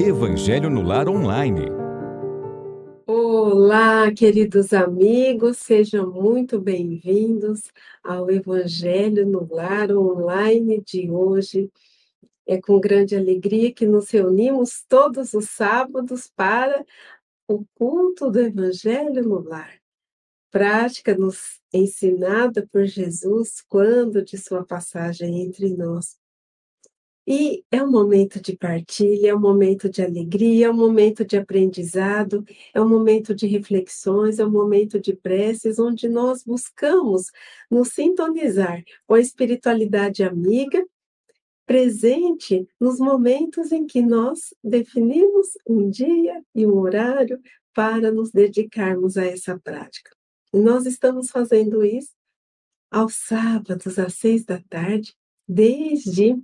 Evangelho no Lar Online. Olá, queridos amigos, sejam muito bem-vindos ao Evangelho no Lar Online de hoje. É com grande alegria que nos reunimos todos os sábados para o culto do Evangelho no Lar. Prática nos ensinada por Jesus quando de sua passagem entre nós. E é um momento de partilha, é um momento de alegria, é um momento de aprendizado, é um momento de reflexões, é um momento de preces, onde nós buscamos nos sintonizar com a espiritualidade amiga, presente nos momentos em que nós definimos um dia e um horário para nos dedicarmos a essa prática. E nós estamos fazendo isso aos sábados, às seis da tarde, desde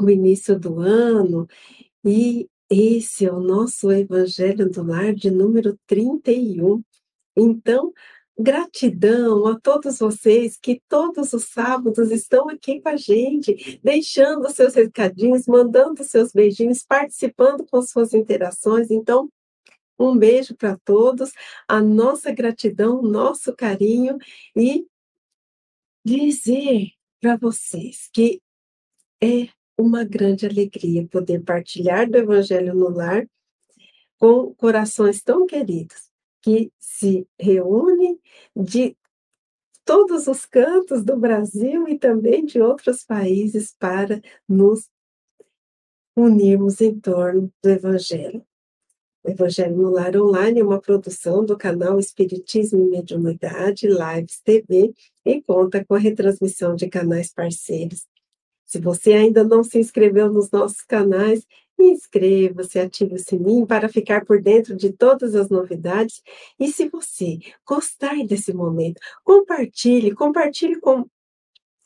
o início do ano, e esse é o nosso Evangelho do Lar de número 31. Então, gratidão a todos vocês que todos os sábados estão aqui com a gente, deixando seus recadinhos, mandando seus beijinhos, participando com suas interações. Então, um beijo para todos, a nossa gratidão, nosso carinho e dizer para vocês que é uma grande alegria poder partilhar do Evangelho no lar com corações tão queridos que se reúnem de todos os cantos do Brasil e também de outros países para nos unirmos em torno do Evangelho. O Evangelho no Lar Online é uma produção do canal Espiritismo e Mediunidade Lives TV e conta com a retransmissão de canais parceiros se você ainda não se inscreveu nos nossos canais, inscreva-se, ative o sininho para ficar por dentro de todas as novidades. E se você gostar desse momento, compartilhe, compartilhe com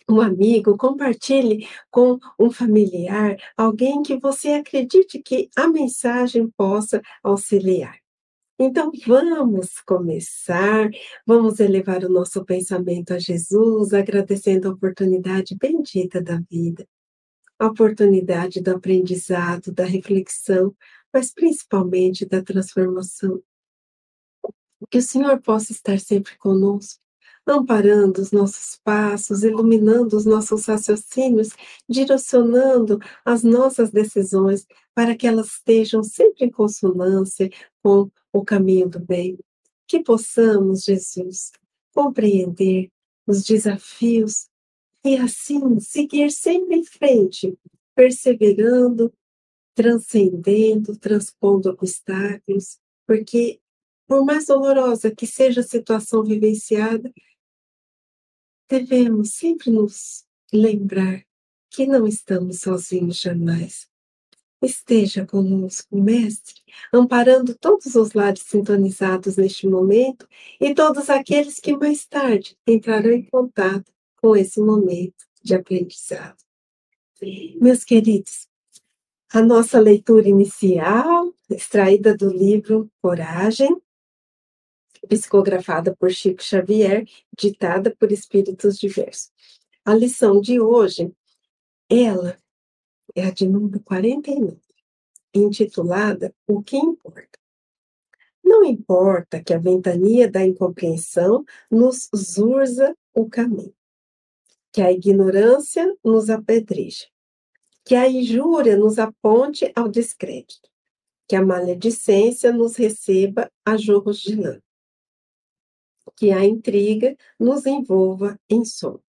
um amigo, compartilhe com um familiar, alguém que você acredite que a mensagem possa auxiliar. Então, vamos começar, vamos elevar o nosso pensamento a Jesus, agradecendo a oportunidade bendita da vida, a oportunidade do aprendizado, da reflexão, mas principalmente da transformação. Que o Senhor possa estar sempre conosco, amparando os nossos passos, iluminando os nossos raciocínios, direcionando as nossas decisões para que elas estejam sempre em consonância com o caminho do bem. Que possamos, Jesus, compreender os desafios e assim seguir sempre em frente, perseverando, transcendendo, transpondo obstáculos, porque por mais dolorosa que seja a situação vivenciada, devemos sempre nos lembrar que não estamos sozinhos jamais, Esteja conosco, Mestre, amparando todos os lares sintonizados neste momento e todos aqueles que mais tarde entrarão em contato com esse momento de aprendizado. Meus queridos, a nossa leitura inicial, extraída do livro Coragem, psicografada por Chico Xavier, ditada por espíritos diversos. A lição de hoje, ela é a de número 49, intitulada O que importa. Não importa que a ventania da incompreensão nos zurza o caminho, que a ignorância nos apedreja, que a injúria nos aponte ao descrédito, que a maledicência nos receba a jorros de lã, que a intriga nos envolva em sombra,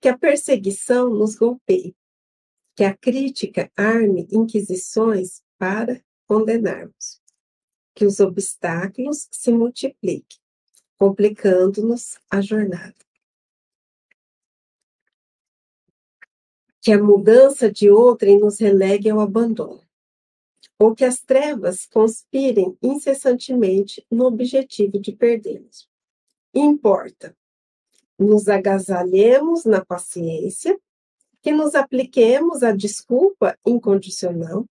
que a perseguição nos golpeie, que a crítica arme inquisições para condenarmos, que os obstáculos se multipliquem, complicando-nos a jornada. Que a mudança de outrem nos relegue ao abandono, ou que as trevas conspirem incessantemente no objetivo de perdê-los. Importa, nos agasalhemos na paciência que nos apliquemos a desculpa incondicional,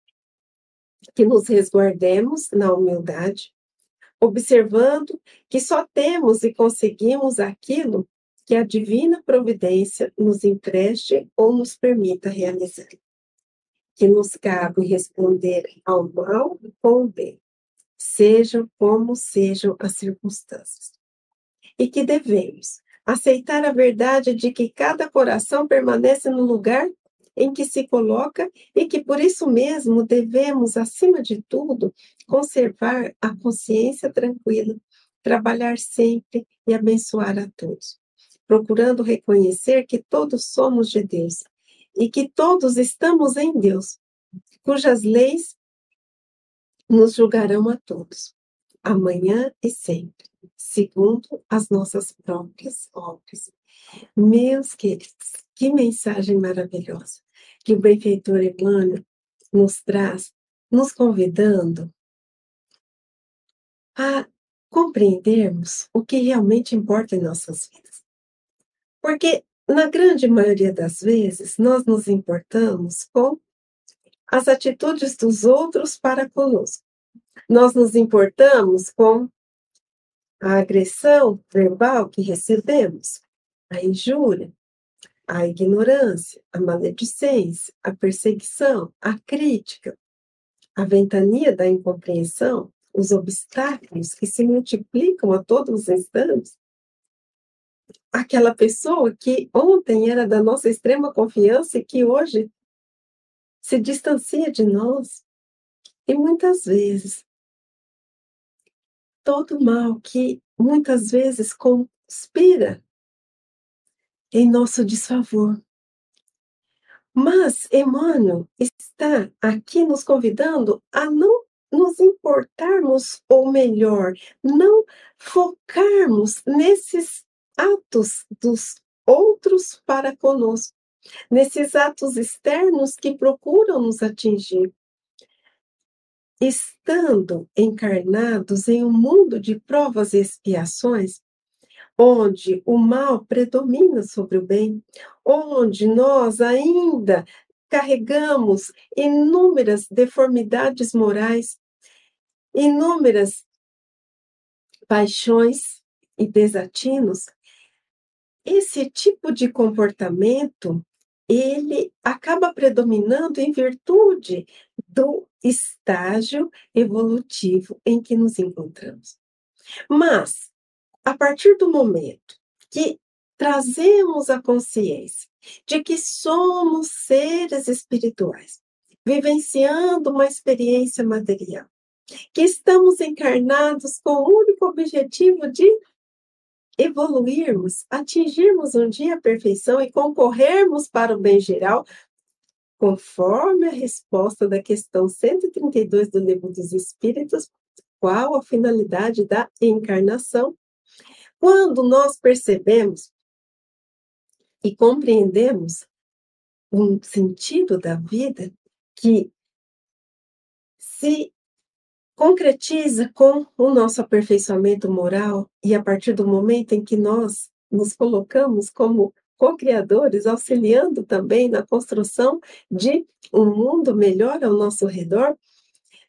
que nos resguardemos na humildade, observando que só temos e conseguimos aquilo que a divina providência nos empreste ou nos permita realizar. que nos cabe responder ao mal com o bem, sejam como sejam as circunstâncias. E que devemos aceitar a verdade de que cada coração permanece no lugar em que se coloca e que por isso mesmo devemos, acima de tudo, conservar a consciência tranquila, trabalhar sempre e abençoar a todos, procurando reconhecer que todos somos de Deus e que todos estamos em Deus, cujas leis nos julgarão a todos, amanhã e sempre, segundo as nossas próprias obras. Meus queridos, que mensagem maravilhosa que o benfeitor Emmanuel nos traz, nos convidando a compreendermos o que realmente importa em nossas vidas. Porque, na grande maioria das vezes, nós nos importamos com as atitudes dos outros para conosco. Nós nos importamos com a agressão verbal que recebemos, a injúria, a ignorância, a maledicência, a perseguição, a crítica, a ventania da incompreensão, os obstáculos que se multiplicam a todos os instantes. Aquela pessoa que ontem era da nossa extrema confiança e que hoje se distancia de nós. E muitas vezes, todo mal que muitas vezes conspira em nosso desfavor. Mas Emmanuel está aqui nos convidando a não nos importarmos, ou melhor, não focarmos nesses atos dos outros para conosco, nesses atos externos que procuram nos atingir. Estando encarnados em um mundo de provas e expiações, onde o mal predomina sobre o bem, onde nós ainda carregamos inúmeras deformidades morais, inúmeras paixões e desatinos, esse tipo de comportamento ele acaba predominando em virtude do estágio evolutivo em que nos encontramos. Mas a partir do momento que trazemos a consciência de que somos seres espirituais, vivenciando uma experiência material, que estamos encarnados com o único objetivo de evoluirmos, atingirmos um dia a perfeição e concorrermos para o bem geral, conforme a resposta da questão 132 do Livro dos Espíritos, qual a finalidade da encarnação, quando nós percebemos e compreendemos um sentido da vida que se concretiza com o nosso aperfeiçoamento moral e a partir do momento em que nós nos colocamos como co-criadores, auxiliando também na construção de um mundo melhor ao nosso redor,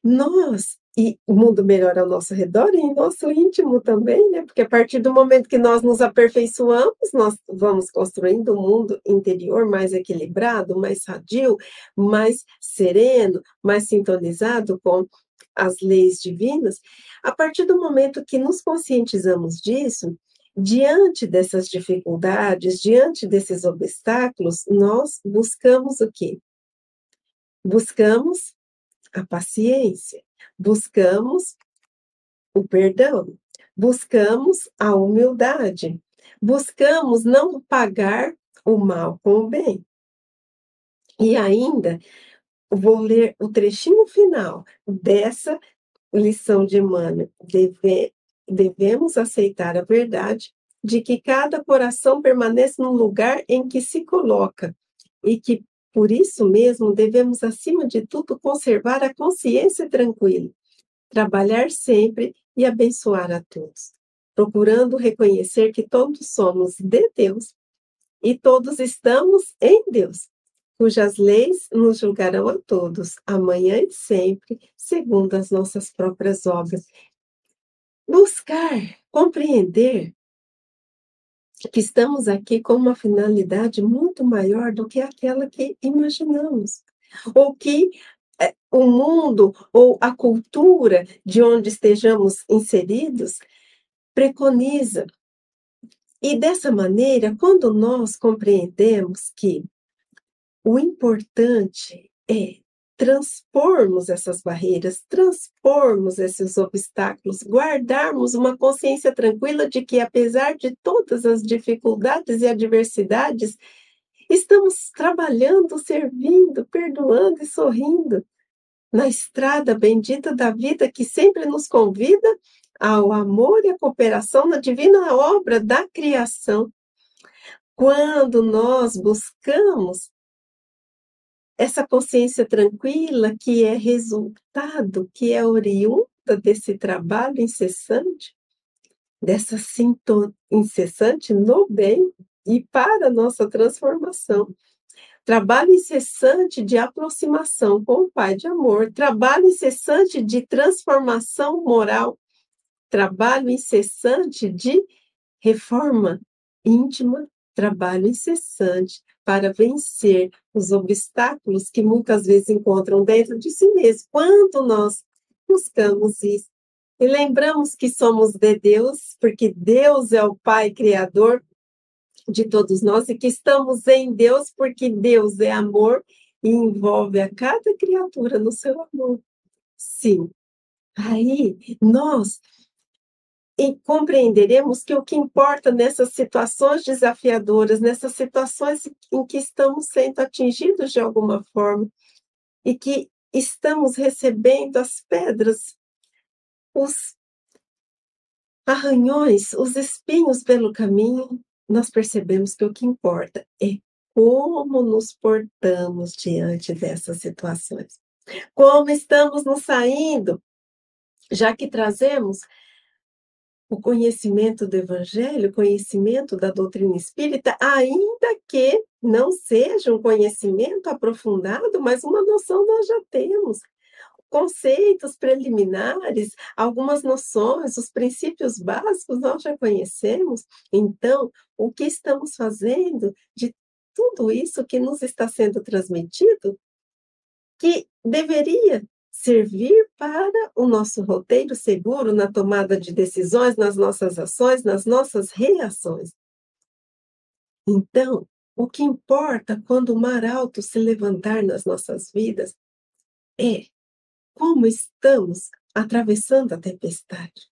nós e o mundo melhor ao nosso redor e em nosso íntimo também, né? Porque a partir do momento que nós nos aperfeiçoamos, nós vamos construindo um mundo interior mais equilibrado, mais sadio, mais sereno, mais sintonizado com as leis divinas. A partir do momento que nos conscientizamos disso, diante dessas dificuldades, diante desses obstáculos, nós buscamos o quê? Buscamos a paciência, buscamos o perdão, buscamos a humildade, buscamos não pagar o mal com o bem. E ainda vou ler o trechinho final dessa lição de Emmanuel. Deve, devemos aceitar a verdade de que cada coração permanece no lugar em que se coloca e que por isso mesmo, devemos, acima de tudo, conservar a consciência tranquila, trabalhar sempre e abençoar a todos, procurando reconhecer que todos somos de Deus e todos estamos em Deus, cujas leis nos julgarão a todos, amanhã e sempre, segundo as nossas próprias obras. Buscar, compreender que estamos aqui com uma finalidade muito maior do que aquela que imaginamos. ou que é, o mundo ou a cultura de onde estejamos inseridos preconiza. E dessa maneira, quando nós compreendemos que o importante é transpormos essas barreiras, transpormos esses obstáculos, guardarmos uma consciência tranquila de que, apesar de todas as dificuldades e adversidades, estamos trabalhando, servindo, perdoando e sorrindo na estrada bendita da vida que sempre nos convida ao amor e à cooperação na divina obra da criação. Quando nós buscamos essa consciência tranquila que é resultado, que é oriunda desse trabalho incessante, dessa sintonia incessante no bem e para a nossa transformação. Trabalho incessante de aproximação com o Pai de amor, trabalho incessante de transformação moral, trabalho incessante de reforma íntima, trabalho incessante para vencer os obstáculos que muitas vezes encontram dentro de si mesmo. Quando nós buscamos isso e lembramos que somos de Deus, porque Deus é o Pai Criador de todos nós e que estamos em Deus, porque Deus é amor e envolve a cada criatura no seu amor. Sim. Aí nós e compreenderemos que o que importa nessas situações desafiadoras, nessas situações em que estamos sendo atingidos de alguma forma e que estamos recebendo as pedras, os arranhões, os espinhos pelo caminho, nós percebemos que o que importa é como nos portamos diante dessas situações. Como estamos nos saindo, já que trazemos o conhecimento do Evangelho, o conhecimento da doutrina espírita, ainda que não seja um conhecimento aprofundado, mas uma noção nós já temos. Conceitos preliminares, algumas noções, os princípios básicos nós já conhecemos. Então, o que estamos fazendo de tudo isso que nos está sendo transmitido, que deveria servir para o nosso roteiro seguro na tomada de decisões, nas nossas ações, nas nossas reações. Então, o que importa quando o mar alto se levantar nas nossas vidas é como estamos atravessando a tempestade.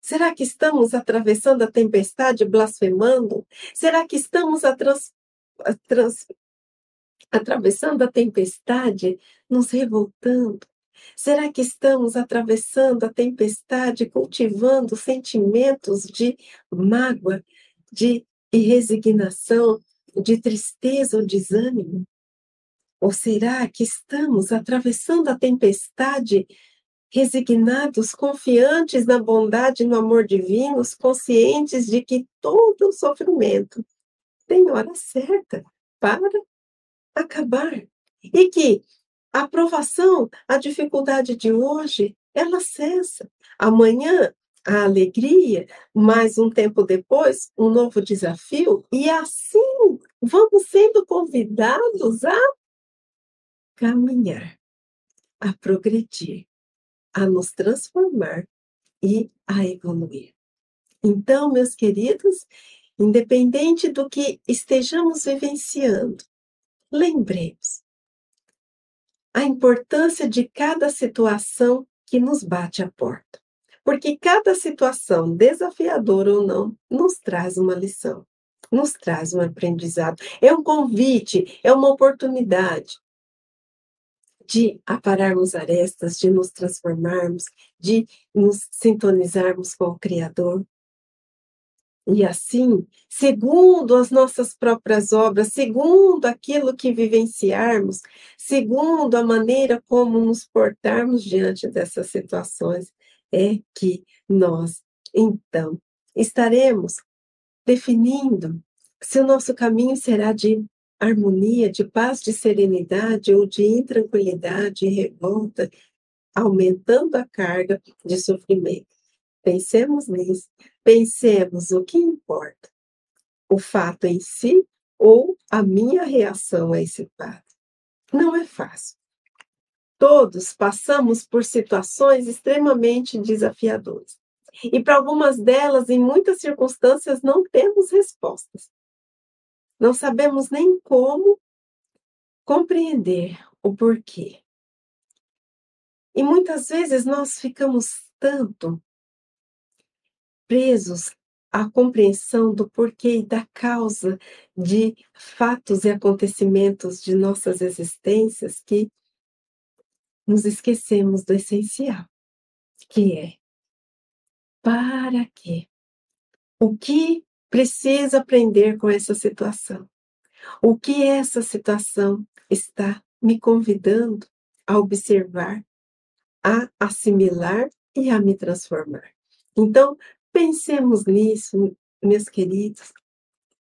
Será que estamos atravessando a tempestade blasfemando? Será que estamos a trans, a trans, atravessando a tempestade, nos revoltando? Será que estamos atravessando a tempestade, cultivando sentimentos de mágoa, de resignação, de tristeza ou desânimo? Ou será que estamos atravessando a tempestade, resignados, confiantes na bondade e no amor divinos, conscientes de que todo sofrimento tem hora certa para acabar. E que a provação, a dificuldade de hoje, ela cessa. Amanhã, a alegria, mais um tempo depois, um novo desafio, e assim vamos sendo convidados a caminhar, a progredir, a nos transformar e a evoluir. Então, meus queridos, independente do que estejamos vivenciando, lembremos a importância de cada situação que nos bate à porta. Porque cada situação, desafiadora ou não, nos traz uma lição, nos traz um aprendizado. É um convite, é uma oportunidade de apararmos arestas, de nos transformarmos, de nos sintonizarmos com o Criador. E assim, segundo as nossas próprias obras, segundo aquilo que vivenciarmos, segundo a maneira como nos portarmos diante dessas situações, é que nós, então, estaremos definindo se o nosso caminho será de harmonia, de paz, de serenidade ou de intranquilidade e revolta, aumentando a carga de sofrimento. Pensemos nisso, pensemos o que importa, o fato em si ou a minha reação a esse fato. não é fácil. Todos passamos por situações extremamente desafiadoras. E para algumas delas, em muitas circunstâncias, não temos respostas. Não sabemos nem como compreender o porquê. E muitas vezes nós ficamos tanto presos à compreensão do porquê e da causa de fatos e acontecimentos de nossas existências que nos esquecemos do essencial, que é para quê? O que precisa aprender com essa situação? O que essa situação está me convidando a observar, a assimilar e a me transformar? Então, pensemos nisso, meus queridos.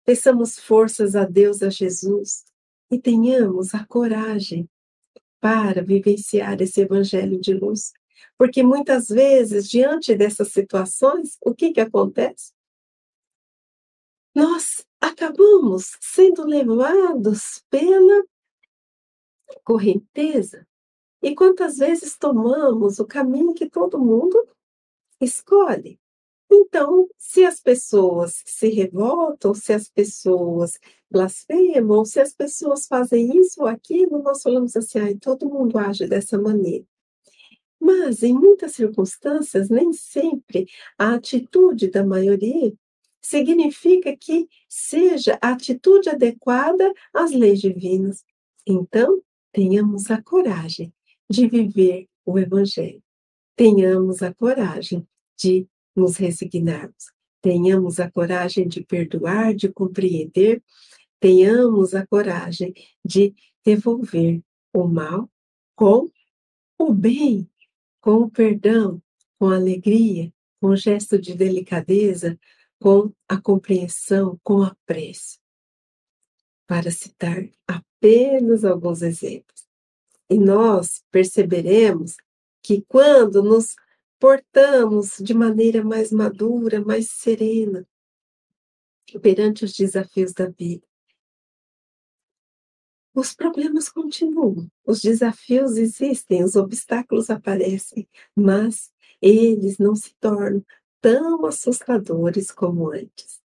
Peçamos forças a Deus, a Jesus, e tenhamos a coragem para vivenciar esse evangelho de luz porque muitas vezes, diante dessas situações, o que, que acontece? Nós acabamos sendo levados pela correnteza. E quantas vezes tomamos o caminho que todo mundo escolhe? Então, se as pessoas se revoltam, se as pessoas blasfemam, se as pessoas fazem isso ou aquilo, nós falamos assim, ah, todo mundo age dessa maneira. Mas, em muitas circunstâncias, nem sempre a atitude da maioria significa que seja a atitude adequada às leis divinas. Então, tenhamos a coragem de viver o Evangelho. Tenhamos a coragem de nos resignarmos. Tenhamos a coragem de perdoar, de compreender. Tenhamos a coragem de devolver o mal com o bem com o perdão, com alegria, com o gesto de delicadeza, com a compreensão, com a prece. Para citar apenas alguns exemplos. E nós perceberemos que quando nos portamos de maneira mais madura, mais serena, perante os desafios da vida, os problemas continuam, os desafios existem, os obstáculos aparecem, mas eles não se tornam tão assustadores como antes.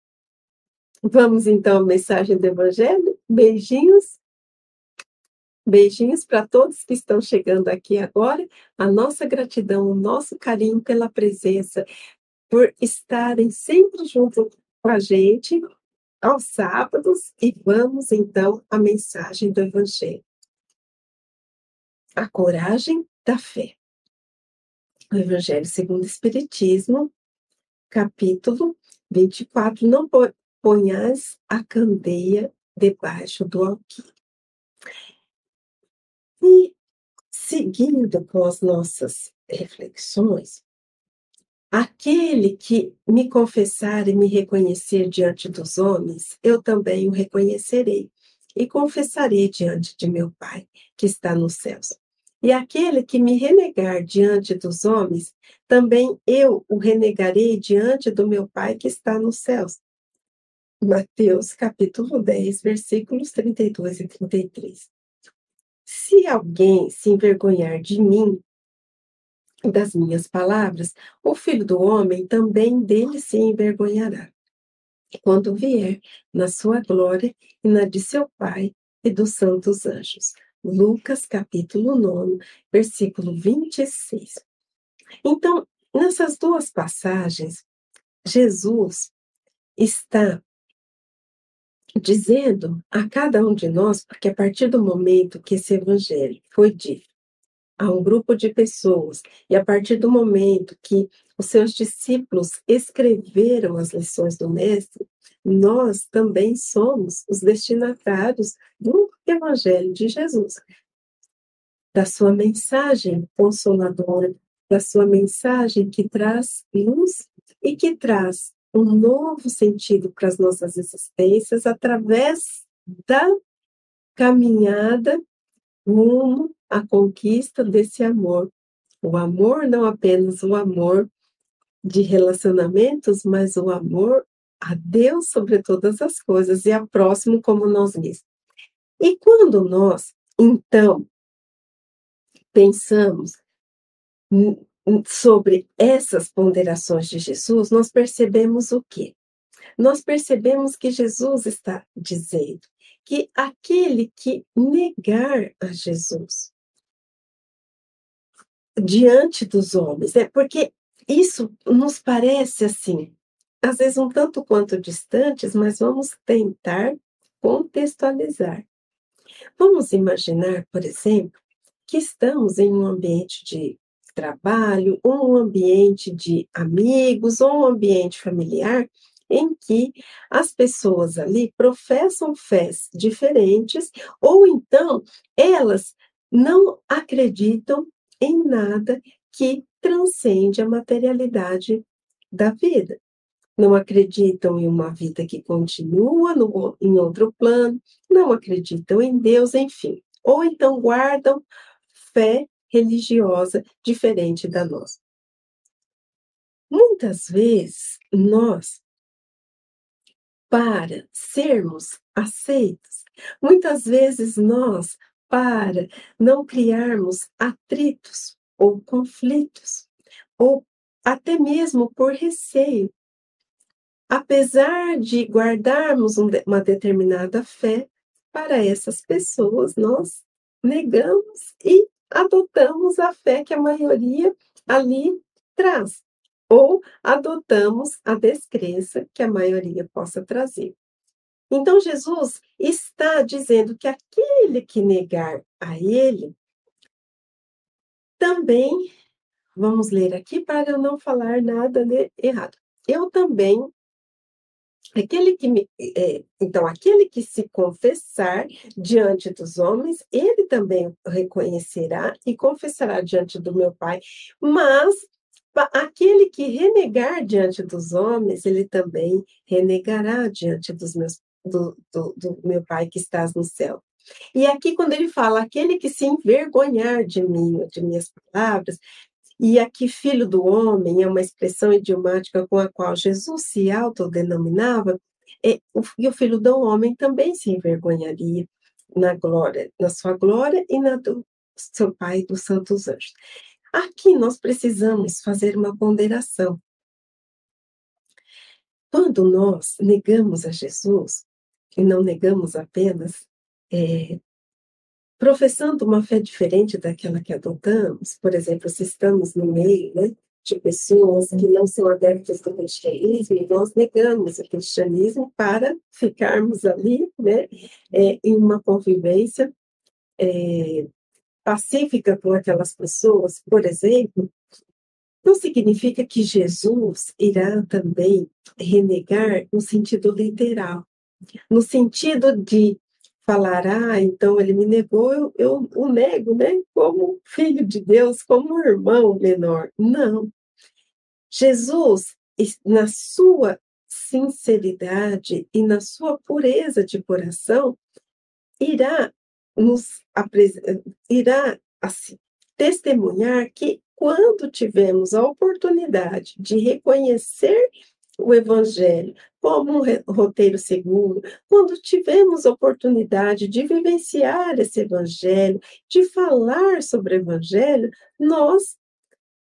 Vamos então à mensagem do Evangelho? Beijinhos. Beijinhos para todos que estão chegando aqui agora. A nossa gratidão, o nosso carinho pela presença, por estarem sempre junto com a gente, aos sábados e vamos então à mensagem do Evangelho. A coragem da fé. O Evangelho segundo o Espiritismo, capítulo 24. Não ponhas a candeia debaixo do alquim. E seguindo com as nossas reflexões, Aquele que me confessar e me reconhecer diante dos homens, eu também o reconhecerei e confessarei diante de meu Pai, que está nos céus. E aquele que me renegar diante dos homens, também eu o renegarei diante do meu Pai que está nos céus. Mateus capítulo 10, versículos 32 e 33. Se alguém se envergonhar de mim das minhas palavras, o filho do homem também dele se envergonhará. Quando vier na sua glória e na de seu Pai e dos santos anjos. Lucas capítulo 9, versículo 26. Então, nessas duas passagens, Jesus está dizendo a cada um de nós, porque a partir do momento que esse evangelho foi dito, a um grupo de pessoas, e a partir do momento que os seus discípulos escreveram as lições do Mestre, nós também somos os destinatários do Evangelho de Jesus, da sua mensagem consoladora, da sua mensagem que traz luz e que traz um novo sentido para as nossas existências através da caminhada rumo à conquista desse amor. O amor, não apenas o amor de relacionamentos, mas o amor a Deus sobre todas as coisas e a próximo como nós mesmos. E quando nós então pensamos sobre essas ponderações de Jesus, nós percebemos o quê? Nós percebemos que Jesus está dizendo que aquele que negar a Jesus diante dos homens, é porque isso nos parece assim, às vezes um tanto quanto distantes, mas vamos tentar contextualizar. Vamos imaginar, por exemplo, que estamos em um ambiente de trabalho, um ambiente de amigos, ou um ambiente familiar, em que as pessoas ali professam fés diferentes, ou então elas não acreditam em nada que transcende a materialidade da vida. Não acreditam em uma vida que continua no, em outro plano, não acreditam em Deus, enfim. Ou então guardam fé religiosa diferente da nossa. Muitas vezes, nós, para sermos aceitos, muitas vezes nós, para não criarmos atritos ou conflitos, ou até mesmo por receio, apesar de guardarmos uma determinada fé, para essas pessoas nós negamos e adotamos a fé que a maioria ali traz, ou adotamos a descrença que a maioria possa trazer. Então, Jesus está dizendo que aquele que negar a ele, também, vamos ler aqui para eu não falar nada de errado. Eu também Aquele que me, é, então, aquele que se confessar diante dos homens, ele também reconhecerá e confessará diante do meu Pai. Mas aquele que renegar diante dos homens, ele também renegará diante dos meus, do, do, do meu Pai que estás no céu. E aqui, quando ele fala, aquele que se envergonhar de mim, de minhas palavras, e aqui, filho do homem é uma expressão idiomática com a qual Jesus se autodenominava, e o filho do homem também se envergonharia na glória, na sua glória e na do seu Pai dos santos anjos. Aqui nós precisamos fazer uma ponderação. Quando nós negamos a Jesus, e não negamos apenas é, professando uma fé diferente daquela que adotamos, por exemplo, se estamos no meio né, de pessoas que não são adeptas do cristianismo, e nós negamos o cristianismo para ficarmos ali né, é, em uma convivência é, pacífica com aquelas pessoas, por exemplo, não significa que Jesus irá também renegar no sentido literal, no sentido de falar, ah, então ele me negou, eu, eu o nego, né? Como filho de Deus, como irmão menor. Não. Jesus, na sua sinceridade e na sua pureza de coração, irá nos irá assim, testemunhar que quando tivermos a oportunidade de reconhecer o Evangelho como um roteiro seguro, quando tivemos oportunidade de vivenciar esse Evangelho, de falar sobre o Evangelho, nós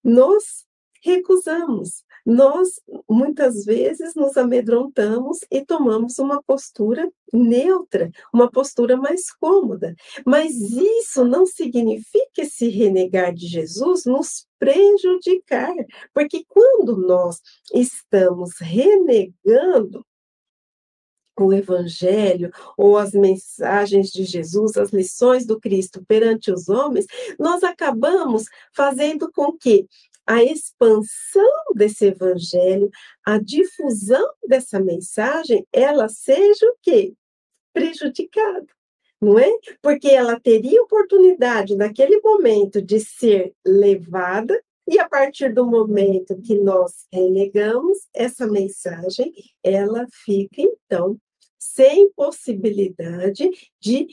nos recusamos. Nós, muitas vezes, nos amedrontamos e tomamos uma postura neutra, uma postura mais cômoda. Mas isso não significa se renegar de Jesus nos prejudicar, porque quando nós estamos renegando o Evangelho ou as mensagens de Jesus, as lições do Cristo perante os homens, nós acabamos fazendo com que a expansão desse evangelho, a difusão dessa mensagem, ela seja o quê? Prejudicada, não é? Porque ela teria oportunidade naquele momento de ser levada e a partir do momento que nós renegamos essa mensagem, ela fica então sem possibilidade de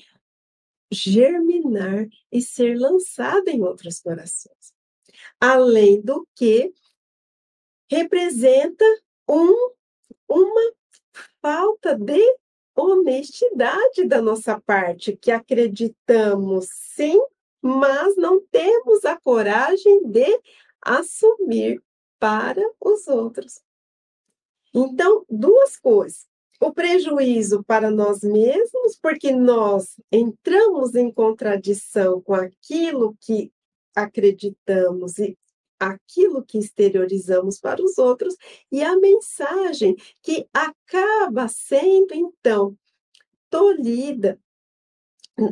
germinar e ser lançada em outros corações além do que representa um, uma falta de honestidade da nossa parte, que acreditamos sim, mas não temos a coragem de assumir para os outros. Então, duas coisas. O prejuízo para nós mesmos, porque nós entramos em contradição com aquilo que acreditamos e aquilo que exteriorizamos para os outros, e a mensagem que acaba sendo, então, tolhida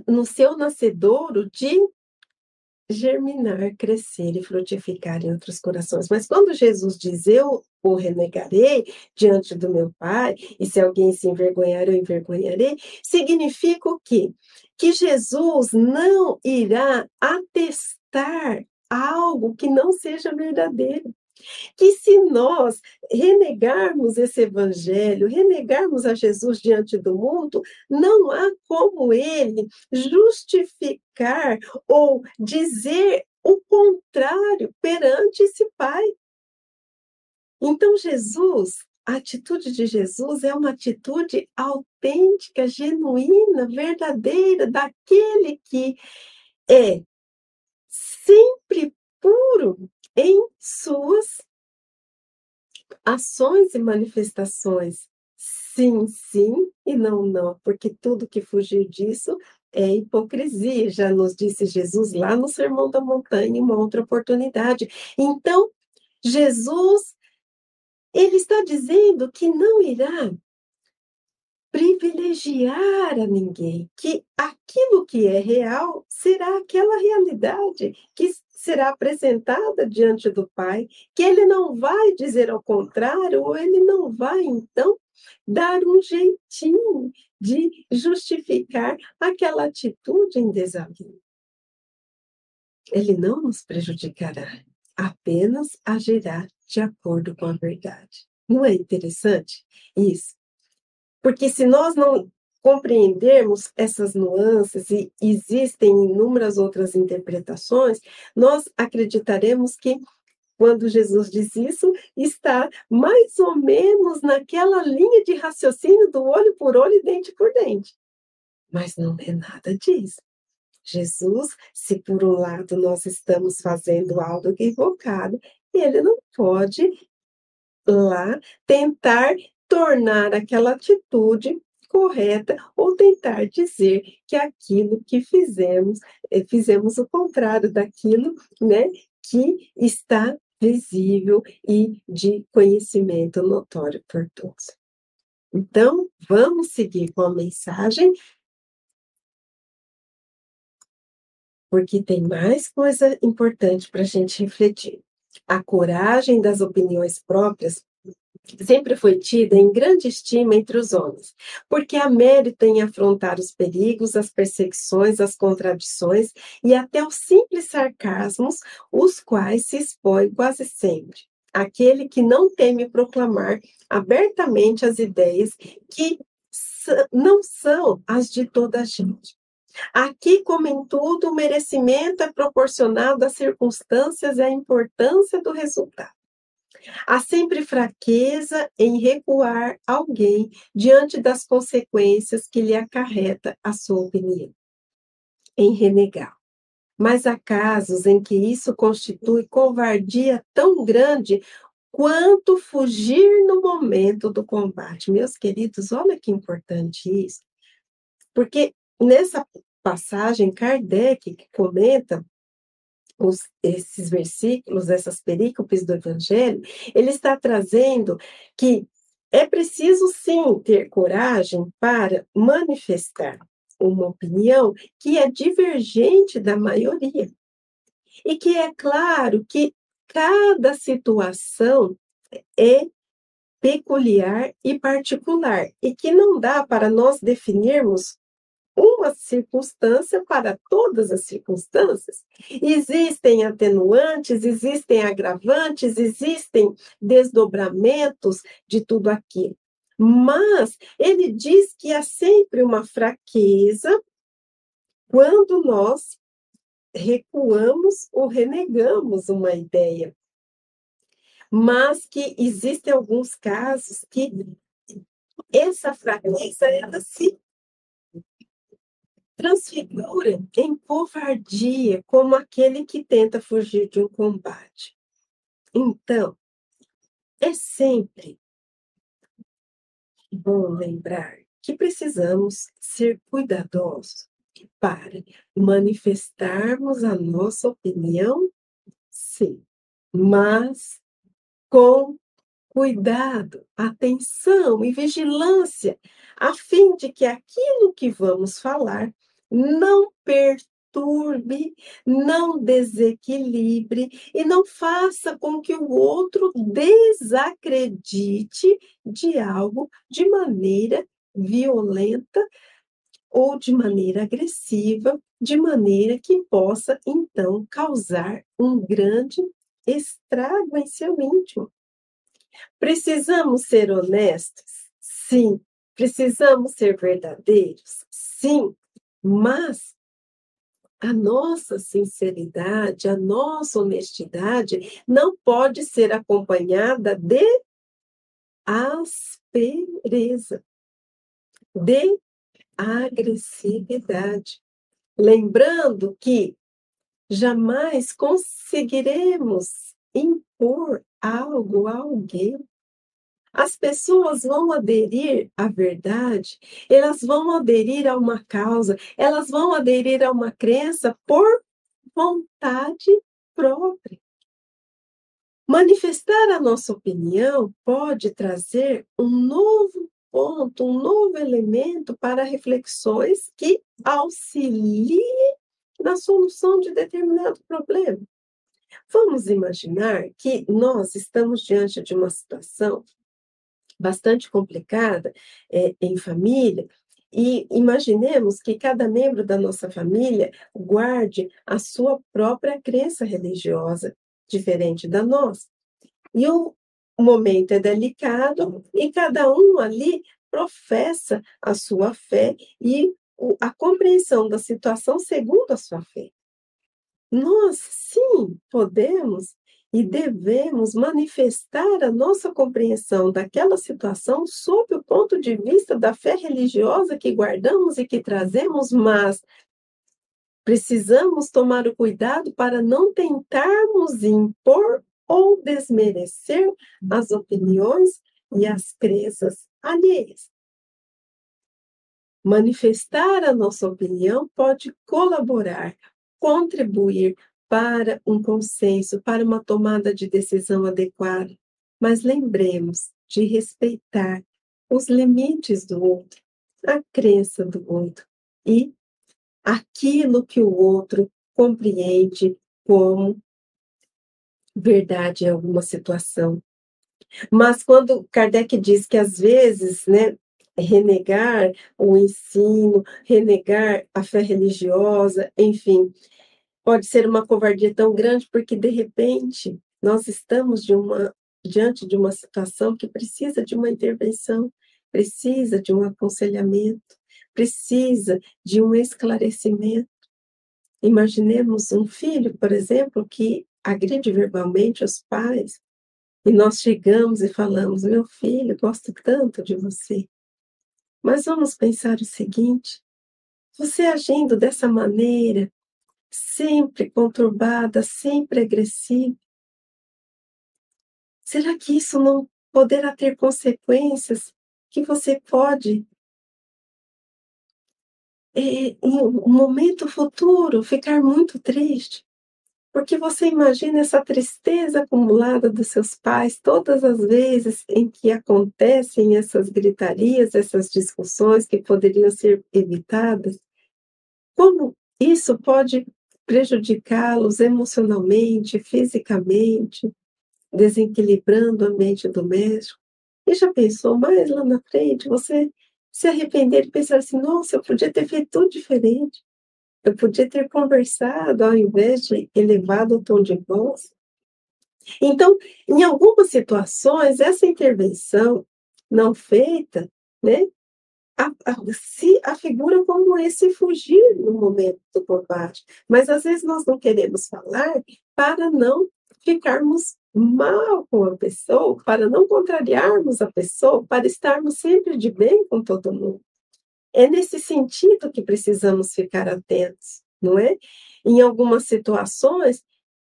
no seu nascedouro de germinar, crescer e frutificar em outros corações. Mas quando Jesus diz eu o renegarei diante do meu Pai, e se alguém se envergonhar, eu envergonharei, significa o quê? Que Jesus não irá atestar algo que não seja verdadeiro que se nós renegarmos esse evangelho, renegarmos a Jesus diante do mundo, não há como ele justificar ou dizer o contrário perante esse Pai. Então, Jesus, a atitude de Jesus é uma atitude autêntica, genuína, verdadeira, daquele que é sempre puro em suas ações e manifestações. Sim, sim e não, não, porque tudo que fugir disso é hipocrisia, já nos disse Jesus lá no Sermão da Montanha, uma outra oportunidade. Então, Jesus, ele está dizendo que não irá privilegiar a ninguém, que aquilo que é real será aquela realidade que será apresentada diante do Pai, que ele não vai dizer ao contrário, ou ele não vai, então, dar um jeitinho de justificar aquela atitude em desafio. Ele não nos prejudicará, apenas agirá de acordo com a verdade. Não é interessante isso? Porque se nós não compreendermos essas nuances e existem inúmeras outras interpretações, nós acreditaremos que quando Jesus diz isso, está mais ou menos naquela linha de raciocínio do olho por olho e dente por dente. Mas não é nada disso. Jesus, se por um lado nós estamos fazendo algo equivocado, ele não pode lá tentar tornar aquela atitude correta ou tentar dizer que aquilo que fizemos, eh, fizemos o contrário daquilo, né, que está visível e de conhecimento notório por todos. Então, vamos seguir com a mensagem, porque tem mais coisa importante para a gente refletir. A coragem das opiniões próprias sempre foi tida em grande estima entre os homens, porque há mérito em afrontar os perigos, as perseguições, as contradições e até os simples sarcasmos, os quais se expõe quase sempre. Aquele que não teme proclamar abertamente as ideias que não são as de toda a gente. Aqui, como em tudo, o merecimento é proporcionado às circunstâncias e à importância do resultado. Há sempre fraqueza em recuar alguém diante das consequências que lhe acarreta a sua opinião, em renegar. Mas há casos em que isso constitui covardia tão grande quanto fugir no momento do combate. Meus queridos, olha que importante isso. Porque nessa passagem, Kardec comenta os, esses versículos, essas perícopes do Evangelho, ele está trazendo que é preciso sim ter coragem para manifestar uma opinião que é divergente da maioria. E que é claro que cada situação é peculiar e particular, e que não dá para nós definirmos uma circunstância para todas as circunstâncias. Existem atenuantes, existem agravantes, existem desdobramentos de tudo aquilo. Mas ele diz que há sempre uma fraqueza quando nós recuamos ou renegamos uma ideia. Mas que existem alguns casos que essa fraqueza, ela se transfigura em covardia, como aquele que tenta fugir de um combate. Então, é sempre bom lembrar que precisamos ser cuidadosos para manifestarmos a nossa opinião, sim, mas com cuidado, atenção e vigilância, a fim de que aquilo que vamos falar não perturbe, não desequilibre e não faça com que o outro desacredite de algo de maneira violenta ou de maneira agressiva, de maneira que possa então causar um grande estrago em seu íntimo. Precisamos ser honestos? Sim. Precisamos ser verdadeiros? Sim. Mas a nossa sinceridade, a nossa honestidade não pode ser acompanhada de aspereza, de agressividade. Lembrando que jamais conseguiremos impor algo a alguém as pessoas vão aderir à verdade, elas vão aderir a uma causa, elas vão aderir a uma crença por vontade própria. Manifestar a nossa opinião pode trazer um novo ponto, um novo elemento para reflexões que auxiliem na solução de determinado problema. Vamos imaginar que nós estamos diante de uma situação bastante complicada é, em família, e imaginemos que cada membro da nossa família guarde a sua própria crença religiosa, diferente da nossa. E o momento é delicado e cada um ali professa a sua fé e a compreensão da situação segundo a sua fé. Nós, sim, podemos e devemos manifestar a nossa compreensão daquela situação sob o ponto de vista da fé religiosa que guardamos e que trazemos, mas precisamos tomar o cuidado para não tentarmos impor ou desmerecer as opiniões e as crenças alheias. Manifestar a nossa opinião pode colaborar, contribuir para um consenso, para uma tomada de decisão adequada. Mas lembremos de respeitar os limites do outro, a crença do outro e aquilo que o outro compreende como verdade em alguma situação. Mas quando Kardec diz que às vezes, né, renegar o ensino, renegar a fé religiosa, enfim, pode ser uma covardia tão grande porque de repente nós estamos de uma diante de uma situação que precisa de uma intervenção, precisa de um aconselhamento, precisa de um esclarecimento. Imaginemos um filho, por exemplo, que agride verbalmente os pais, e nós chegamos e falamos: Meu filho, gosto tanto de você. Mas vamos pensar o seguinte: você agindo dessa maneira, sempre conturbada, sempre agressiva? Será que isso não poderá ter consequências que você pode, é, em um momento futuro, ficar muito triste? Porque você imagina essa tristeza acumulada dos seus pais todas as vezes em que acontecem essas gritarias, essas discussões que poderiam ser evitadas? Como isso pode prejudicá-los emocionalmente, fisicamente, desequilibrando o ambiente doméstico. E já pensou mais lá na frente, você se arrepender e pensar assim, nossa, eu podia ter feito tudo diferente. Eu podia ter conversado ao invés de elevado o tom de voz. Então, em algumas situações, essa intervenção não feita, né, a, a, se afigura como esse fugir no momento do combate. Mas às vezes nós não queremos falar para não ficarmos mal com a pessoa, para não contrariarmos a pessoa, para estarmos sempre de bem com todo mundo. É nesse sentido que precisamos ficar atentos, não é? Em algumas situações,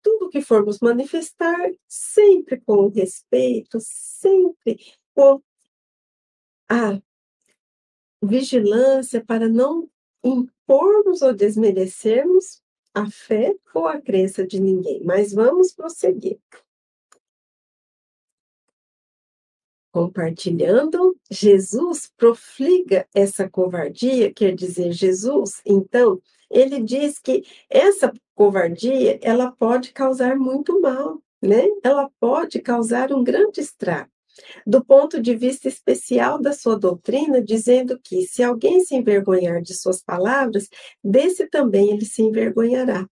tudo que formos manifestar, sempre com respeito, sempre com a vigilância para não impormos ou desmerecermos a fé ou a crença de ninguém. Mas vamos prosseguir. Compartilhando, Jesus profliga essa covardia, quer dizer, Jesus, então, ele diz que essa covardia, ela pode causar muito mal, né? Ela pode causar um grande estrago. Do ponto de vista especial da sua doutrina, dizendo que se alguém se envergonhar de suas palavras, desse também ele se envergonhará,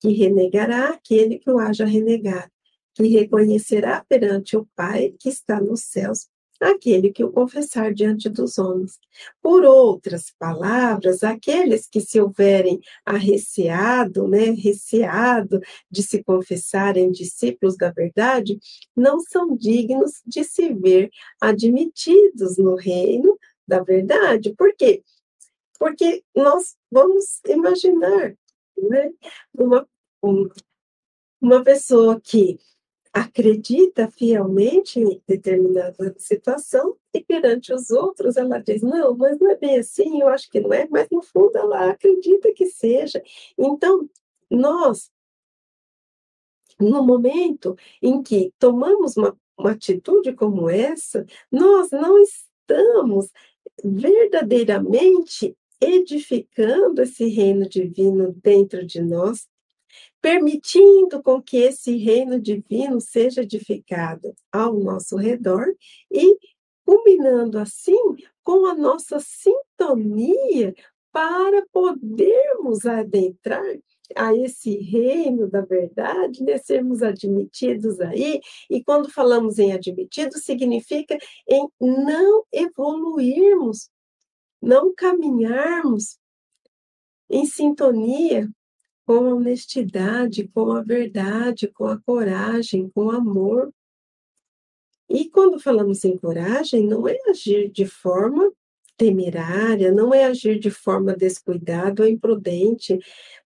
que renegará aquele que o haja renegado, que reconhecerá perante o Pai que está nos céus aquele que o confessar diante dos homens. Por outras palavras, aqueles que se houverem arreceado, né, receado de se confessarem discípulos da verdade, não são dignos de se ver admitidos no reino da verdade. Por quê? Porque nós vamos imaginar, né, uma, uma pessoa que acredita fielmente em determinada situação e perante os outros ela diz: Não, mas não é bem assim, eu acho que não é, mas no fundo ela acredita que seja. Então, nós, no momento em que tomamos uma, uma atitude como essa, nós não estamos verdadeiramente edificando esse reino divino dentro de nós, permitindo com que esse reino divino seja edificado ao nosso redor e combinando assim com a nossa sintonia para podermos adentrar a esse reino da verdade, né, sermos admitidos aí, e quando falamos em admitidos, significa em não evoluirmos, não caminharmos em sintonia com a honestidade, com a verdade, com a coragem, com amor. E quando falamos em coragem, não é agir de forma temerária, não é agir de forma descuidada ou imprudente.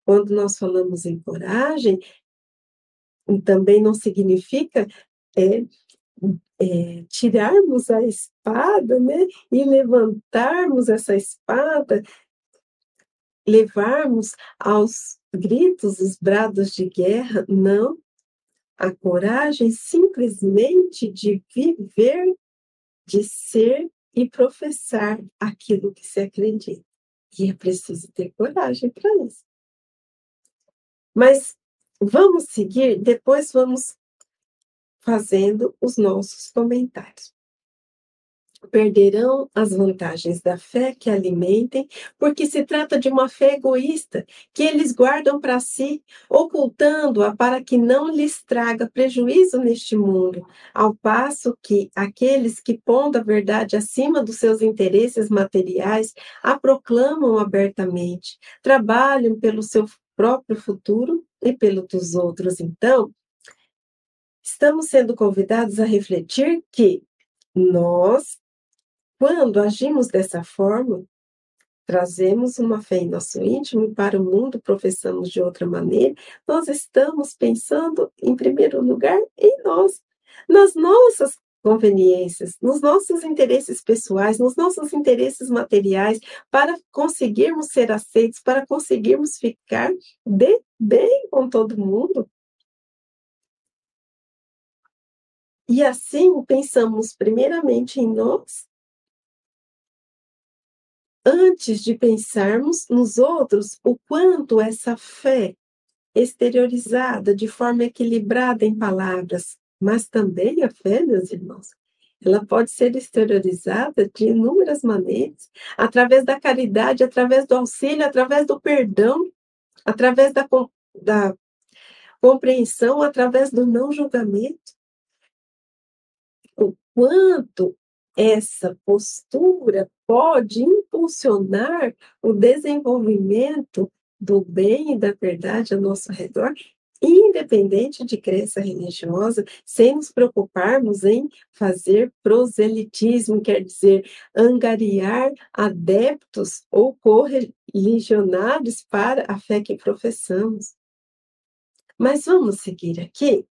Quando nós falamos em coragem, também não significa é, é, tirarmos a espada, né, e levantarmos essa espada, levarmos aos gritos, os brados de guerra, não. A coragem simplesmente de viver, de ser e professar aquilo que se acredita. E é preciso ter coragem para isso. Mas vamos seguir, depois vamos fazendo os nossos comentários perderão as vantagens da fé que alimentem, porque se trata de uma fé egoísta que eles guardam para si, ocultando-a para que não lhes traga prejuízo neste mundo, ao passo que aqueles que pondo a verdade acima dos seus interesses materiais a proclamam abertamente, trabalham pelo seu próprio futuro e pelo dos outros. Então, estamos sendo convidados a refletir que nós quando agimos dessa forma, trazemos uma fé em nosso íntimo e para o mundo professamos de outra maneira, nós estamos pensando, em primeiro lugar, em nós, nas nossas conveniências, nos nossos interesses pessoais, nos nossos interesses materiais, para conseguirmos ser aceitos, para conseguirmos ficar de bem com todo mundo. E assim pensamos primeiramente em nós antes de pensarmos nos outros, o quanto essa fé exteriorizada de forma equilibrada em palavras, mas também a fé, meus irmãos, ela pode ser exteriorizada de inúmeras maneiras, através da caridade, através do auxílio, através do perdão, através da, da compreensão, através do não julgamento. O quanto essa postura pode impulsionar o desenvolvimento do bem e da verdade ao nosso redor independente de crença religiosa, sem nos preocuparmos em fazer proselitismo, quer dizer, angariar adeptos ou correligionários para a fé que professamos. Mas vamos seguir aqui.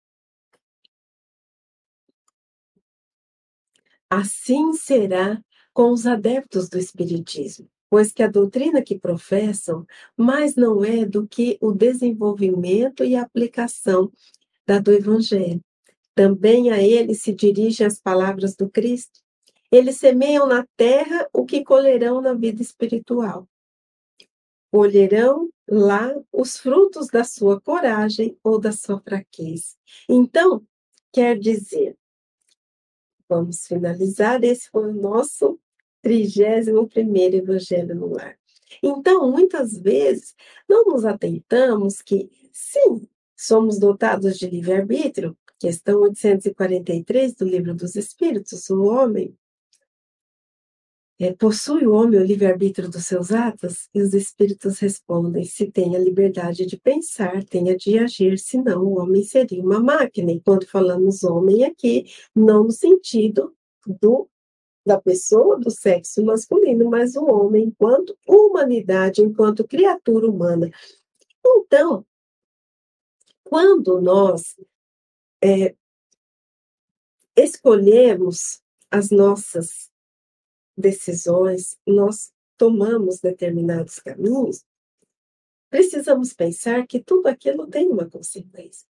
Assim será com os adeptos do Espiritismo pois que a doutrina que professam mais não é do que o desenvolvimento e aplicação da do Evangelho. Também a ele se dirigem as palavras do Cristo. Eles semeiam na terra o que colherão na vida espiritual. Colherão lá os frutos da sua coragem ou da sua fraqueza. Então, quer dizer, vamos finalizar, esse foi o nosso 31 Evangelho no Lar. Então, muitas vezes, não nos atentamos que, sim, somos dotados de livre-arbítrio, questão 843 do Livro dos Espíritos, o homem é, possui o homem o livre-arbítrio dos seus atos? E os espíritos respondem: se tem a liberdade de pensar, tem a de agir, senão o homem seria uma máquina. E quando falamos homem aqui, não no sentido do da pessoa do sexo masculino, mas o homem enquanto humanidade, enquanto criatura humana. Então, quando nós é, escolhemos as nossas decisões, nós tomamos determinados caminhos, precisamos pensar que tudo aquilo tem uma consequência.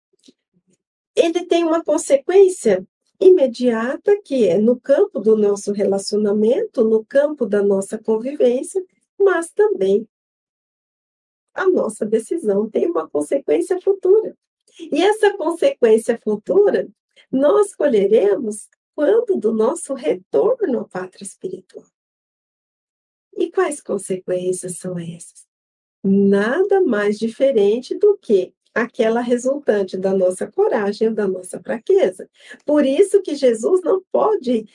Ele tem uma consequência imediata, que é no campo do nosso relacionamento, no campo da nossa convivência, mas também a nossa decisão tem uma consequência futura. E essa consequência futura nós colheremos quando do nosso retorno à pátria espiritual. E quais consequências são essas? Nada mais diferente do que aquela resultante da nossa coragem da nossa fraqueza. Por isso que Jesus não pode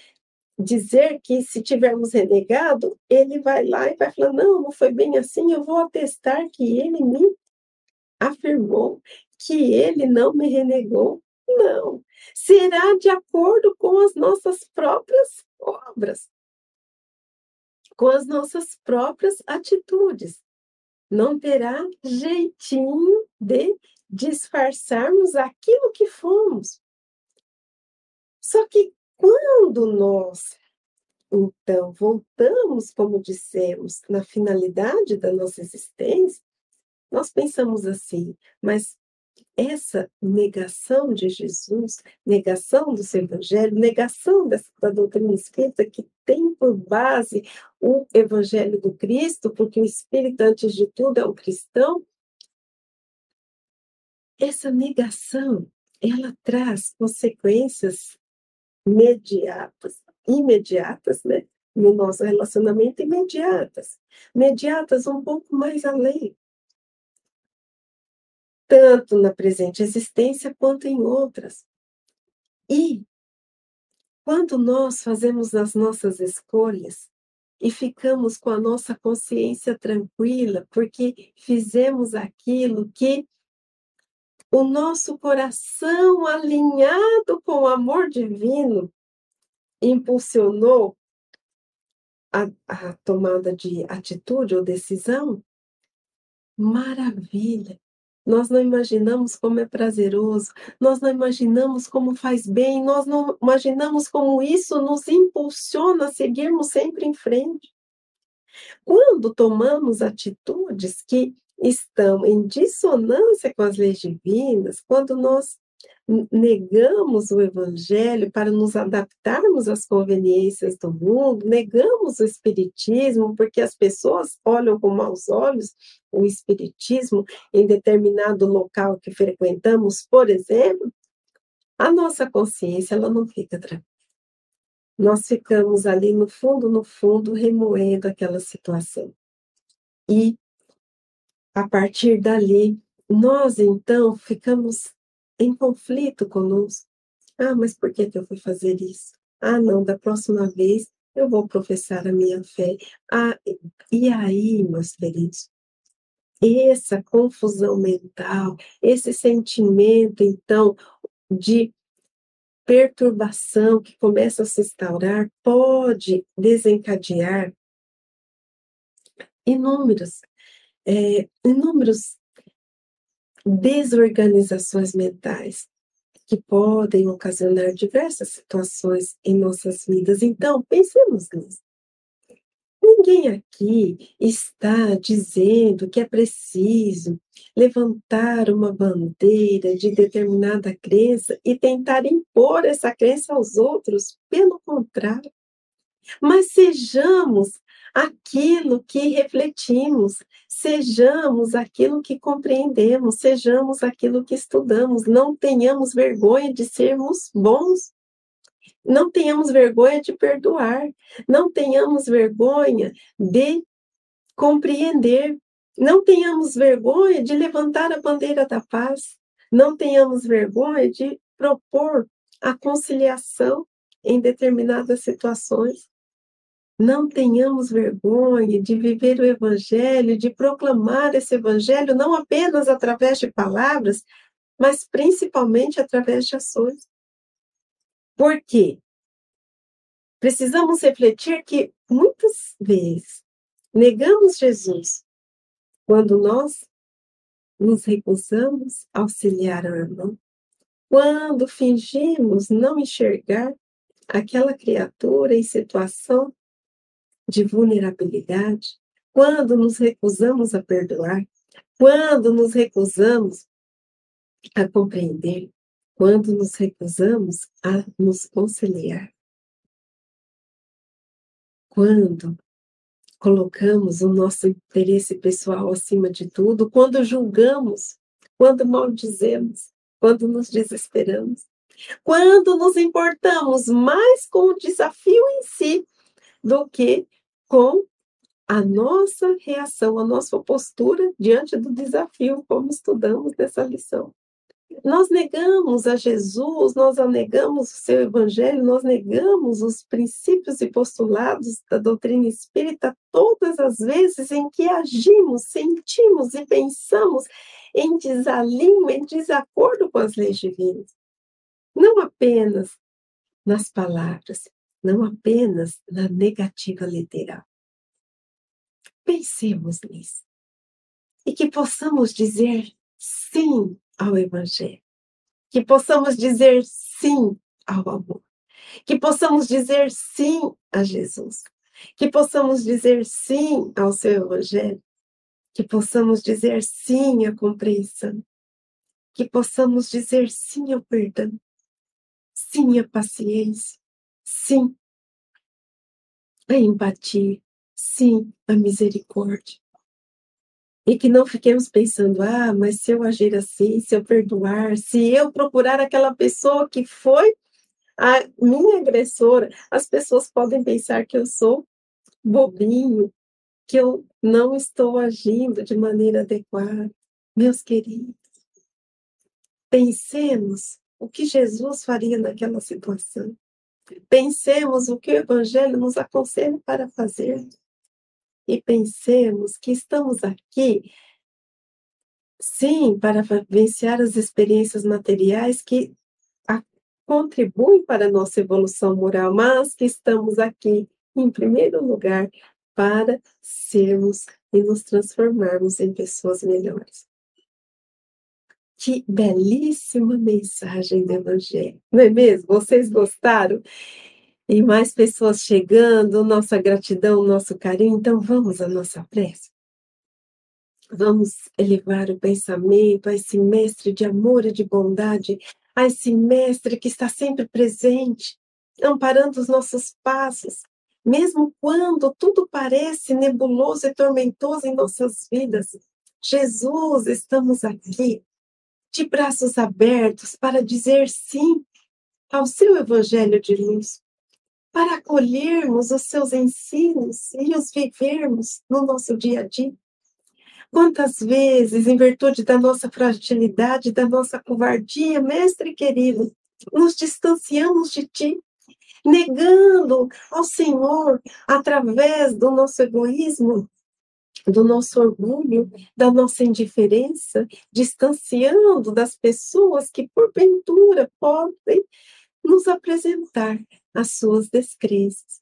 dizer que se tivermos renegado, ele vai lá e vai falar: não, não foi bem assim, eu vou atestar que ele me afirmou que ele não me renegou. Não. Será de acordo com as nossas próprias obras, com as nossas próprias atitudes não terá jeitinho de disfarçarmos aquilo que fomos. Só que quando nós, então, voltamos, como dissemos, na finalidade da nossa existência, nós pensamos assim, mas essa negação de Jesus, negação do seu evangelho, negação dessa, da doutrina espírita que tem por base o evangelho do Cristo, porque o espírito, antes de tudo, é um cristão. Essa negação, ela traz consequências imediatas, imediatas, né? No nosso relacionamento, imediatas. Imediatas um pouco mais além tanto na presente existência quanto em outras. E quando nós fazemos as nossas escolhas e ficamos com a nossa consciência tranquila, porque fizemos aquilo que o nosso coração alinhado com o amor divino impulsionou a, a tomada de atitude ou decisão, maravilha! Nós não imaginamos como é prazeroso, nós não imaginamos como faz bem, nós não imaginamos como isso nos impulsiona a seguirmos sempre em frente. Quando tomamos atitudes que estão em dissonância com as leis divinas, quando nós negamos o evangelho para nos adaptarmos às conveniências do mundo, negamos o espiritismo porque as pessoas olham com maus olhos o espiritismo em determinado local que frequentamos, por exemplo, a nossa consciência ela não fica tranquila. Nós ficamos ali no fundo, no fundo, remoendo aquela situação. E a partir dali, nós então ficamos em conflito conosco. Ah, mas por que, que eu fui fazer isso? Ah, não, da próxima vez eu vou professar a minha fé. Ah, e aí, meus queridos, essa confusão mental, esse sentimento, então, de perturbação que começa a se instaurar, pode desencadear inúmeros, é, inúmeros desorganizações mentais que podem ocasionar diversas situações em nossas vidas. Então, pensemos nisso. Ninguém aqui está dizendo que é preciso levantar uma bandeira de determinada crença e tentar impor essa crença aos outros. Pelo contrário, mas sejamos aquilo que refletimos, sejamos aquilo que compreendemos, sejamos aquilo que estudamos, não tenhamos vergonha de sermos bons, não tenhamos vergonha de perdoar, não tenhamos vergonha de compreender, não tenhamos vergonha de levantar a bandeira da paz, não tenhamos vergonha de propor a conciliação em determinadas situações. Não tenhamos vergonha de viver o Evangelho, de proclamar esse Evangelho, não apenas através de palavras, mas principalmente através de ações. Por quê? Precisamos refletir que muitas vezes negamos Jesus quando nós nos recusamos a auxiliar o irmão, quando fingimos não enxergar aquela criatura em situação de vulnerabilidade, quando nos recusamos a perdoar, quando nos recusamos a compreender, quando nos recusamos a nos conciliar. Quando colocamos o nosso interesse pessoal acima de tudo, quando julgamos, quando maldizemos, quando nos desesperamos, quando nos importamos mais com o desafio em si do que com a nossa reação, a nossa postura diante do desafio, como estudamos nessa lição. Nós negamos a Jesus, nós negamos o seu evangelho, nós negamos os princípios e postulados da doutrina espírita todas as vezes em que agimos, sentimos e pensamos em desalinho, em desacordo com as leis divinas. Não apenas nas palavras, não apenas na negativa literal. Pensemos nisso. E que possamos dizer sim ao Evangelho. Que possamos dizer sim ao amor. Que possamos dizer sim a Jesus. Que possamos dizer sim ao seu Evangelho. Que possamos dizer sim à compreensão. Que possamos dizer sim ao perdão. Sim à paciência Sim, a empatia. Sim, a misericórdia. E que não fiquemos pensando, ah, mas se eu agir assim, se eu perdoar, se eu procurar aquela pessoa que foi a minha agressora, as pessoas podem pensar que eu sou bobinho, que eu não estou agindo de maneira adequada. Meus queridos, pensemos o que Jesus faria naquela situação. Pensemos o que o Evangelho nos aconselha para fazer. E pensemos que estamos aqui, sim, para vivenciar as experiências materiais que contribuem para a nossa evolução moral, mas que estamos aqui, em primeiro lugar, para sermos e nos transformarmos em pessoas melhores. Que belíssima mensagem do Evangelho, não é mesmo? Vocês gostaram? E mais pessoas chegando, nossa gratidão, nosso carinho. Então, vamos à nossa prece. Vamos elevar o pensamento a esse mestre de amor e de bondade, a esse mestre que está sempre presente, amparando os nossos passos, mesmo quando tudo parece nebuloso e tormentoso em nossas vidas. Jesus, estamos aqui de braços abertos para dizer sim ao seu evangelho de luz, para acolhermos os seus ensinos e os vivermos no nosso dia a dia. Quantas vezes, em virtude da nossa fragilidade, da nossa covardia, mestre querido, nos distanciamos de ti, negando ao Senhor, através do nosso egoísmo, do nosso orgulho, da nossa indiferença, distanciando das pessoas que, porventura, podem nos apresentar as suas descrenças.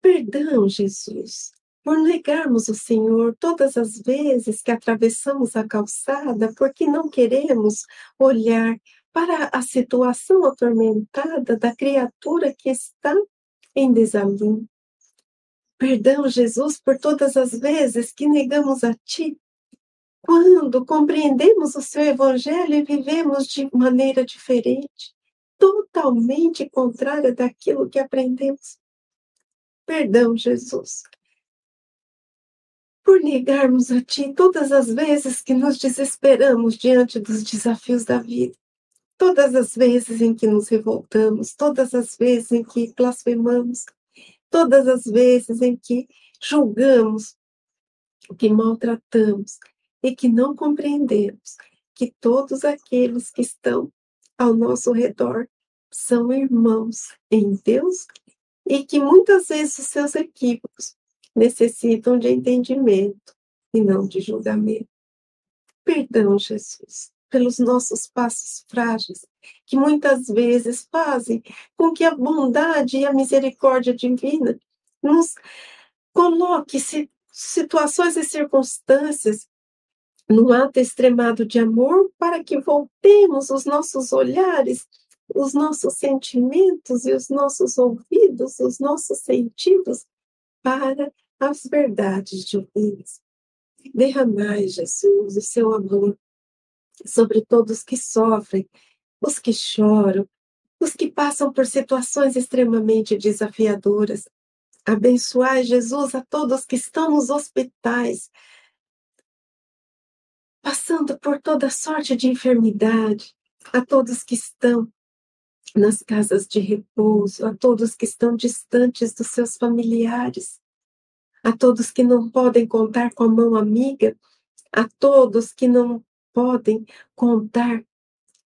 Perdão, Jesus, por negarmos o Senhor todas as vezes que atravessamos a calçada, porque não queremos olhar para a situação atormentada da criatura que está em desalinho. Perdão, Jesus, por todas as vezes que negamos a Ti, quando compreendemos o Seu Evangelho e vivemos de maneira diferente, totalmente contrária daquilo que aprendemos. Perdão, Jesus, por negarmos a Ti todas as vezes que nos desesperamos diante dos desafios da vida, todas as vezes em que nos revoltamos, todas as vezes em que blasfemamos, todas as vezes em que julgamos, que maltratamos e que não compreendemos que todos aqueles que estão ao nosso redor são irmãos em Deus e que muitas vezes os seus equívocos necessitam de entendimento e não de julgamento. Perdão, Jesus, pelos nossos passos frágeis, que muitas vezes fazem com que a bondade e a misericórdia divina nos coloque situações e circunstâncias num ato extremado de amor para que voltemos os nossos olhares, os nossos sentimentos e os nossos ouvidos, os nossos sentidos para as verdades divinas. Derramai, Jesus, o seu amor sobre todos que sofrem, os que choram, os que passam por situações extremamente desafiadoras. Abençoai, Jesus, a todos que estão nos hospitais, passando por toda sorte de enfermidade, a todos que estão nas casas de repouso, a todos que estão distantes dos seus familiares, a todos que não podem contar com a mão amiga, a todos que não podem contar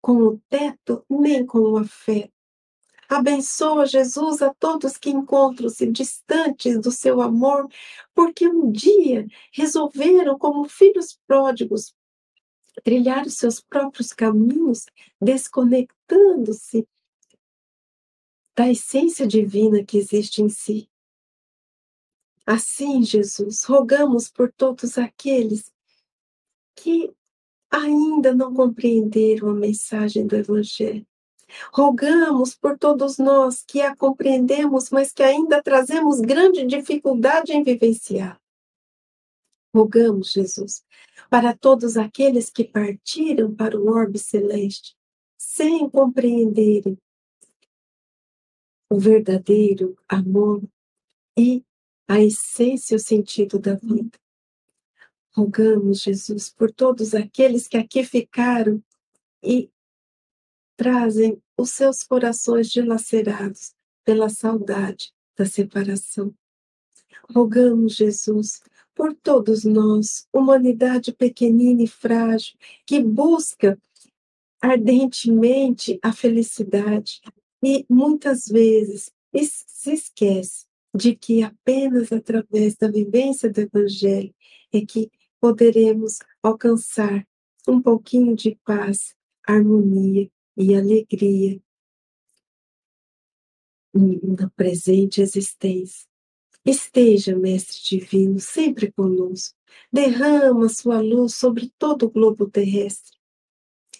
com o teto nem com o afeto. Abençoa, Jesus, a todos que encontram-se distantes do seu amor, porque um dia resolveram, como filhos pródigos, trilhar os seus próprios caminhos, desconectando-se da essência divina que existe em si. Assim, Jesus, rogamos por todos aqueles que ainda não compreenderam a mensagem do Evangelho. Rogamos por todos nós que a compreendemos, mas que ainda trazemos grande dificuldade em vivenciar. Rogamos, Jesus, para todos aqueles que partiram para o orbe celeste, sem compreenderem o verdadeiro amor e a essência e o sentido da vida. Rogamos, Jesus, por todos aqueles que aqui ficaram e trazem os seus corações dilacerados pela saudade da separação. Rogamos, Jesus, por todos nós, humanidade pequenina e frágil, que busca ardentemente a felicidade e muitas vezes se esquece de que apenas através da vivência do Evangelho é que poderemos alcançar um pouquinho de paz, harmonia e alegria na presente existência. Esteja, Mestre Divino, sempre conosco. Derrama sua luz sobre todo o globo terrestre,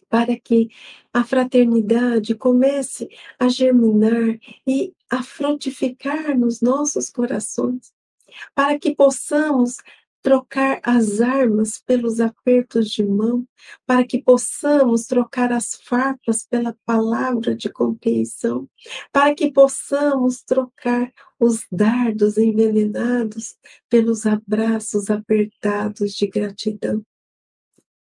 para que a fraternidade comece a germinar e a frutificar nos nossos corações, para que possamos trocar as armas pelos apertos de mão, para que possamos trocar as farpas pela palavra de compreensão, para que possamos trocar os dardos envenenados pelos abraços apertados de gratidão.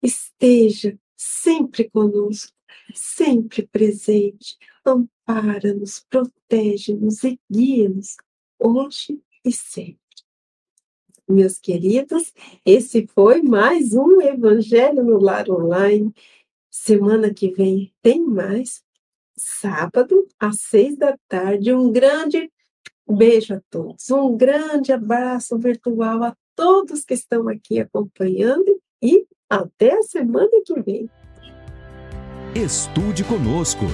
Esteja sempre conosco, sempre presente, ampara-nos, protege-nos e guia-nos, hoje e sempre. Meus queridos, esse foi mais um Evangelho no Lar Online. Semana que vem tem mais, sábado, às seis da tarde. Um grande beijo a todos, um grande abraço virtual a todos que estão aqui acompanhando e até a semana que vem. Estude conosco.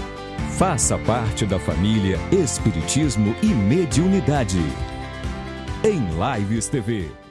Faça parte da família Espiritismo e Mediunidade. Em Lives TV.